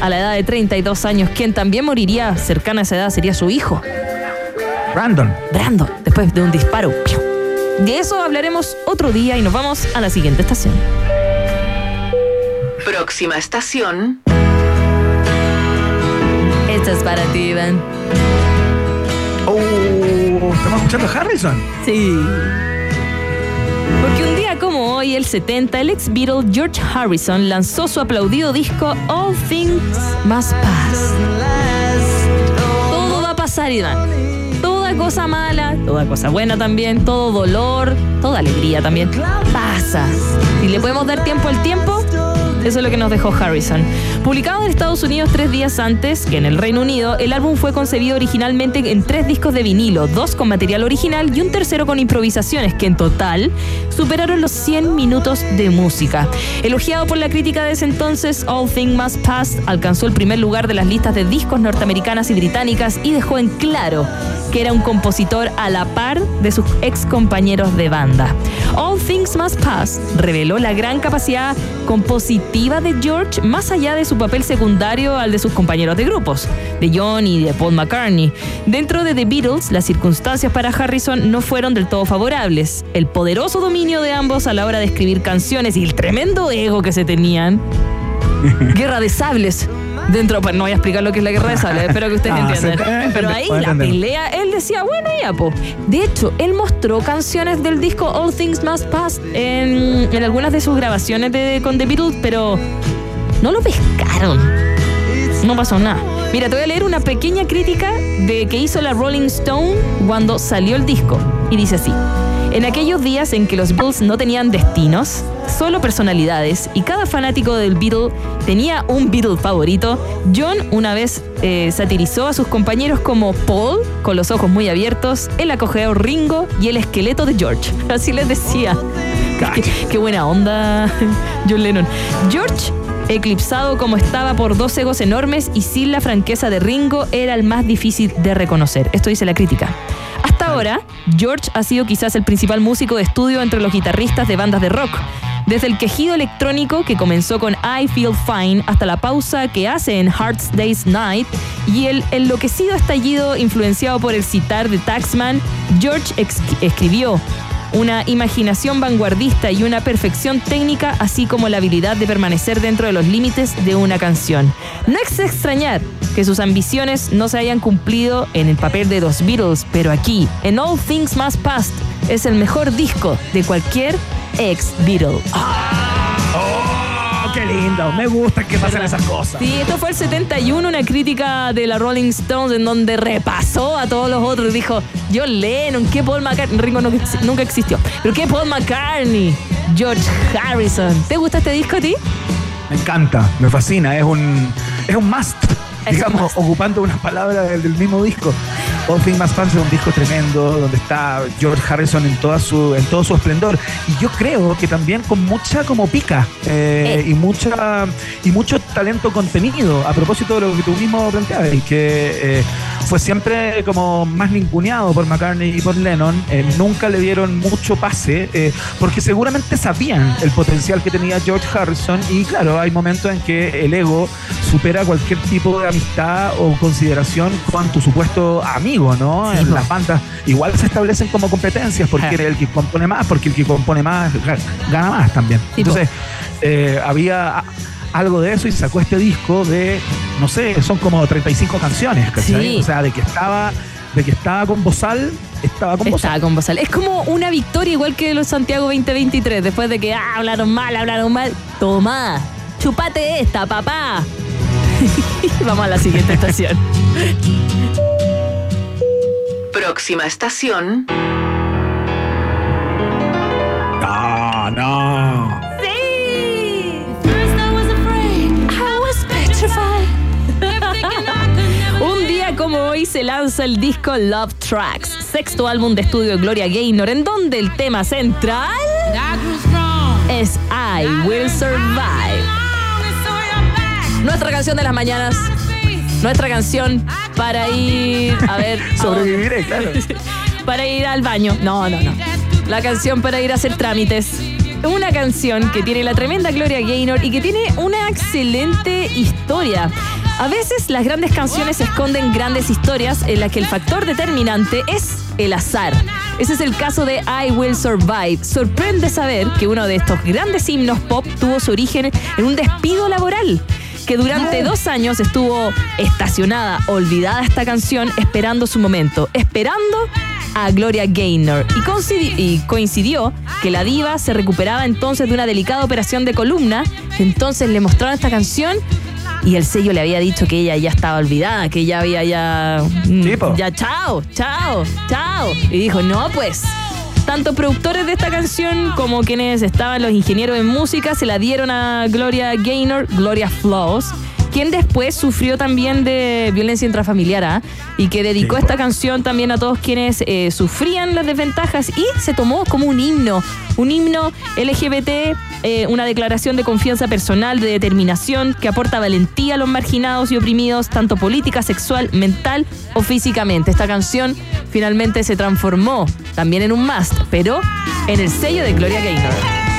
a la edad de 32 años. Quien también moriría cercana a esa edad sería su hijo. Brandon. Brandon, después de un disparo. De eso hablaremos otro día y nos vamos a la siguiente estación. Próxima estación. Esto es para ti, Iván. Oh, ¿estamos escuchando a Harrison? Sí. Porque un día como hoy, el 70, el ex Beatle George Harrison lanzó su aplaudido disco All Things Must Pass. Todo va a pasar, Iván. Toda cosa mala, toda cosa buena también, todo dolor, toda alegría también. Pasa. Si le podemos dar tiempo al tiempo, eso es lo que nos dejó Harrison. Publicado en Estados Unidos tres días antes que en el Reino Unido, el álbum fue concebido originalmente en tres discos de vinilo, dos con material original y un tercero con improvisaciones, que en total superaron los 100 minutos de música. Elogiado por la crítica de ese entonces, All Things Must Pass alcanzó el primer lugar de las listas de discos norteamericanas y británicas y dejó en claro que era un compositor a la par de sus ex compañeros de banda. All Things Must Pass reveló la gran capacidad compositiva de George más allá de su papel secundario al de sus compañeros de grupos, de John y de Paul McCartney. Dentro de The Beatles, las circunstancias para Harrison no fueron del todo favorables. El poderoso dominio de ambos a la hora de escribir canciones y el tremendo ego que se tenían. Guerra de sables. Dentro, pues no voy a explicar lo que es la guerra de sables, espero que ustedes Ah, entiendan. se- eh, Pero ahí la pelea, él decía, bueno, ya, po. De hecho, él mostró canciones del disco All Things Must Pass en, en algunas de sus grabaciones de, con The Beatles, pero no lo pescaron. No pasó nada. Mira, te voy a leer una pequeña crítica de que hizo la Rolling Stone cuando salió el disco. Y dice así. En aquellos días en que los Beatles no tenían destinos, solo personalidades, y cada fanático del Beatle tenía un Beatle favorito, John una vez eh, satirizó a sus compañeros como Paul, con los ojos muy abiertos, el acogedor Ringo y el esqueleto de George. Así les decía. Qué, qué buena onda, John Lennon. George eclipsado como estaba por dos egos enormes y sin la franqueza de Ringo, era el más difícil de reconocer. Esto dice la crítica. Hasta ahora, George ha sido quizás el principal músico de estudio entre los guitarristas de bandas de rock. Desde el quejido electrónico que comenzó con I Feel Fine hasta la pausa que hace en Heart's Day's Night y el enloquecido estallido influenciado por el citar de Taxman, George escribió una imaginación vanguardista y una perfección técnica, así como la habilidad de permanecer dentro de los límites de una canción. No es extrañar que sus ambiciones no se hayan cumplido en el papel de los Beatles, pero aquí, en All Things Must Pass, es el mejor disco de cualquier ex Beatle. Oh, qué lindo. Me gusta que pasen esas cosas. Sí, esto fue el 71, una crítica de la Rolling Stones en donde repasó a todos los otros y dijo, John Lennon, ¿qué Paul McCartney? Ringo no- nunca existió. ¿Pero qué Paul McCartney? George Harrison. ¿Te gusta este disco a ti? Me encanta, me fascina. Es un, es un must. Es un digamos, must. ocupando unas palabras del, del mismo disco. All Must Pass es un disco tremendo donde está George Harrison en toda su en todo su esplendor. Y yo creo que también con mucha como pica eh, y mucha y mucho talento contenido a propósito de lo que tú mismo planteabas y que eh, fue siempre como más ninguneado por McCartney y por Lennon eh, nunca le dieron mucho pase eh, porque seguramente sabían el potencial que tenía George Harrison y claro hay momentos en que el ego supera cualquier tipo de amistad o consideración con tu supuesto amigo, ¿no? en las bandas igual se establecen como competencias porque el que compone más, porque el que compone más ga- gana más también. Sí. Entonces, eh, había algo de eso y sacó este disco de, no sé, son como 35 canciones, ¿cachai? Sí. O sea, de que estaba, de que estaba con Bozal, estaba con Bozal. Estaba con Bozal. Es como una victoria igual que los Santiago 2023. Después de que ah, hablaron mal, hablaron mal. Toma, chupate esta, papá. Vamos a la siguiente estación. Próxima estación. Lanza el disco Love Tracks, sexto álbum de estudio de Gloria Gaynor, en donde el tema central es I Will Survive. Nuestra canción de las mañanas, nuestra canción para ir a ver. Sobreviviré, claro. para ir al baño. No, no, no. La canción para ir a hacer trámites. Una canción que tiene la tremenda Gloria Gaynor y que tiene una excelente historia. A veces las grandes canciones esconden grandes historias en las que el factor determinante es el azar. Ese es el caso de I Will Survive. Sorprende saber que uno de estos grandes himnos pop tuvo su origen en un despido laboral que durante dos años estuvo estacionada, olvidada esta canción, esperando su momento, esperando a Gloria Gaynor. Y, coincidi- y coincidió que la diva se recuperaba entonces de una delicada operación de columna, entonces le mostraron esta canción y el sello le había dicho que ella ya estaba olvidada, que ya había ya... mm, Ya, chao, chao, chao. Y dijo, no, pues... Tanto productores de esta canción como quienes estaban los ingenieros en música se la dieron a Gloria Gaynor, Gloria Flows, quien después sufrió también de violencia intrafamiliar ¿ah? y que dedicó esta canción también a todos quienes eh, sufrían las desventajas y se tomó como un himno, un himno LGBT, eh, una declaración de confianza personal, de determinación que aporta valentía a los marginados y oprimidos, tanto política, sexual, mental o físicamente. Esta canción finalmente se transformó también en un must, pero en el sello de Gloria Gaynor.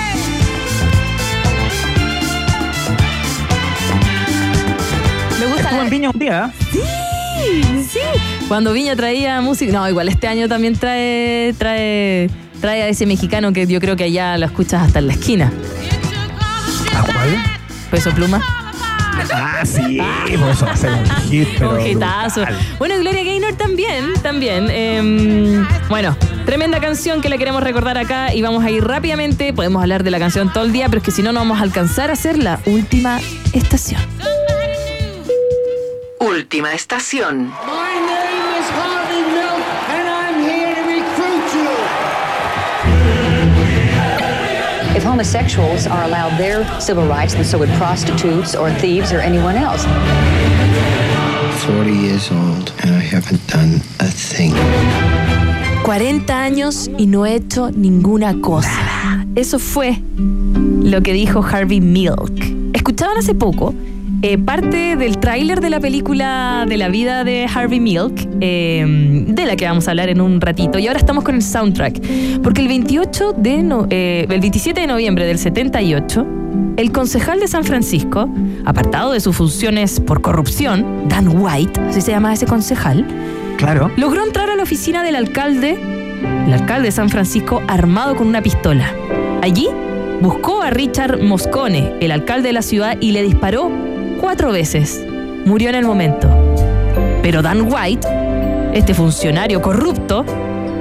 Me gusta Estuvo en Viña un día. ¿eh? Sí, sí. Cuando Viña traía música. No, igual este año también trae, trae, trae a ese mexicano que yo creo que allá lo escuchas hasta en la esquina. ¿A cuál? Peso pluma. Ah, sí, por eso va a ser un hit, pero Un hitazo. brutal. Bueno, Gloria Gaynor también, también. Em, bueno, tremenda canción que la queremos recordar acá y vamos a ir rápidamente. Podemos hablar de la canción todo el día, pero es que si no, no vamos a alcanzar a hacer la última estación. Última estación. My name is Harvey Milk, and I'm here to recruit you. If homosexuals are allowed their civil rights, then so would prostitutes or thieves or anyone else. 40 years old, and I haven't done a thing. 40 años y no he hecho ninguna cosa. Eso fue lo que dijo Harvey Milk. Escuchaban hace poco eh, parte del tráiler de la película de la vida de Harvey Milk, eh, de la que vamos a hablar en un ratito. Y ahora estamos con el soundtrack. Porque el 28 de no- eh, el 27 de noviembre del 78, el concejal de San Francisco, apartado de sus funciones por corrupción, Dan White, así se llama ese concejal, Claro. logró entrar a la oficina del alcalde, el alcalde de San Francisco, armado con una pistola. Allí buscó a Richard Moscone, el alcalde de la ciudad, y le disparó cuatro veces. Murió en el momento. Pero Dan White, este funcionario corrupto,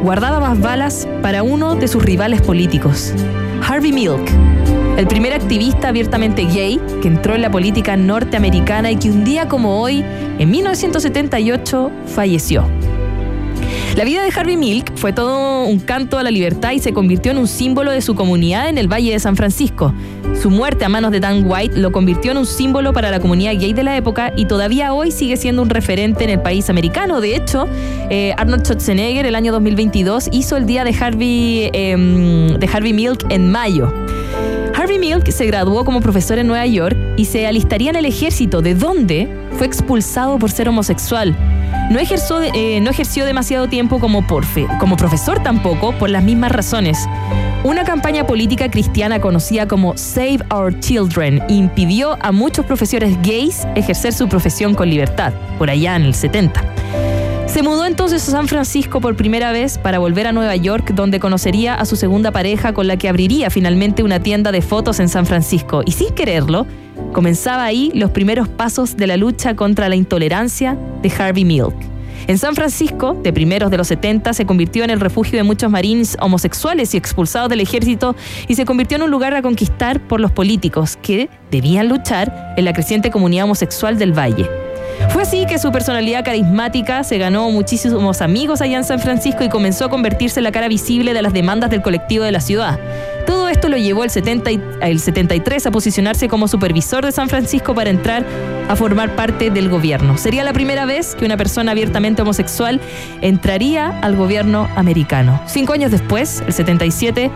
guardaba más balas para uno de sus rivales políticos, Harvey Milk, el primer activista abiertamente gay que entró en la política norteamericana y que un día como hoy, en 1978, falleció. La vida de Harvey Milk fue todo un canto a la libertad y se convirtió en un símbolo de su comunidad en el Valle de San Francisco. Su muerte a manos de Dan White lo convirtió en un símbolo para la comunidad gay de la época y todavía hoy sigue siendo un referente en el país americano. De hecho, eh, Arnold Schwarzenegger el año 2022 hizo el día de Harvey, em, de Harvey Milk en mayo. Harvey Milk se graduó como profesor en Nueva York y se alistaría en el ejército, de donde fue expulsado por ser homosexual. No ejerció, eh, no ejerció demasiado tiempo como, porfe- como profesor tampoco, por las mismas razones. Una campaña política cristiana conocida como Save Our Children impidió a muchos profesores gays ejercer su profesión con libertad, por allá en el 70. Se mudó entonces a San Francisco por primera vez para volver a Nueva York, donde conocería a su segunda pareja con la que abriría finalmente una tienda de fotos en San Francisco. Y sin quererlo, comenzaba ahí los primeros pasos de la lucha contra la intolerancia de Harvey Milk. En San Francisco, de primeros de los 70, se convirtió en el refugio de muchos marines homosexuales y expulsados del ejército y se convirtió en un lugar a conquistar por los políticos que debían luchar en la creciente comunidad homosexual del Valle. Fue así que su personalidad carismática se ganó muchísimos amigos allá en San Francisco y comenzó a convertirse en la cara visible de las demandas del colectivo de la ciudad. Todo esto lo llevó el, 70 y- el 73 a posicionarse como supervisor de San Francisco para entrar a formar parte del gobierno. Sería la primera vez que una persona abiertamente homosexual entraría al gobierno americano. Cinco años después, el 77,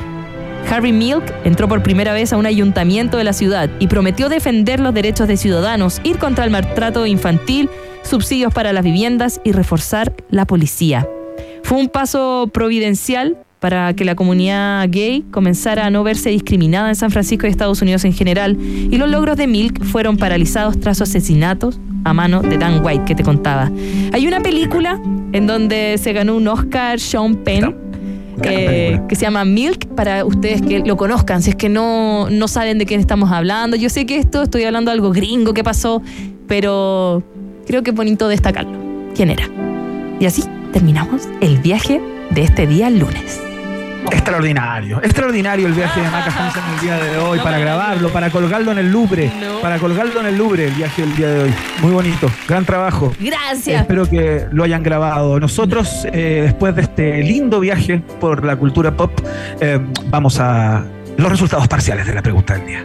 Harvey Milk entró por primera vez a un ayuntamiento de la ciudad y prometió defender los derechos de ciudadanos, ir contra el maltrato infantil, subsidios para las viviendas y reforzar la policía. Fue un paso providencial para que la comunidad gay comenzara a no verse discriminada en San Francisco y Estados Unidos en general, y los logros de Milk fueron paralizados tras sus asesinatos a mano de Dan White que te contaba. Hay una película en donde se ganó un Oscar Sean Penn eh, que se llama Milk, para ustedes que lo conozcan, si es que no, no saben de quién estamos hablando. Yo sé que esto estoy hablando de algo gringo que pasó, pero creo que es bonito destacarlo. ¿Quién era? Y así terminamos el viaje de este día lunes. Extraordinario, extraordinario el viaje de Maca Hansen el día de hoy para grabarlo, para colgarlo en el Louvre, para colgarlo en el Louvre el viaje del día de hoy. Muy bonito, gran trabajo. Gracias. Espero que lo hayan grabado. Nosotros, eh, después de este lindo viaje por la cultura pop, eh, vamos a los resultados parciales de la pregunta del día.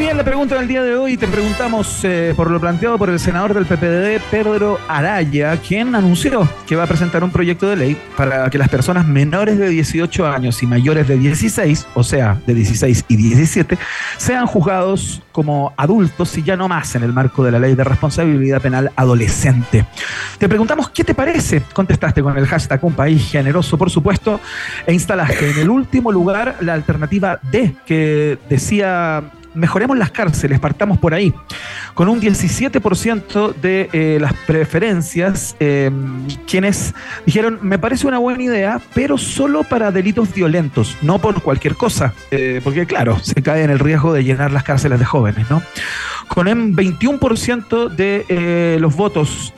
Bien, le pregunto en el día de hoy, te preguntamos eh, por lo planteado por el senador del PPD, Pedro Araya, quien anunció que va a presentar un proyecto de ley para que las personas menores de 18 años y mayores de 16, o sea, de 16 y 17, sean juzgados como adultos y ya no más en el marco de la ley de responsabilidad penal adolescente. Te preguntamos qué te parece, contestaste con el hashtag un país generoso, por supuesto, e instalaste en el último lugar la alternativa D, que decía mejoremos las cárceles, partamos por ahí. Con un 17% de eh, las preferencias, eh, quienes dijeron, me parece una buena idea, pero solo para delitos violentos, no por cualquier cosa, Eh, porque claro, se cae en el riesgo de llenar las cárceles de jóvenes, ¿no? Con un 21% de los votos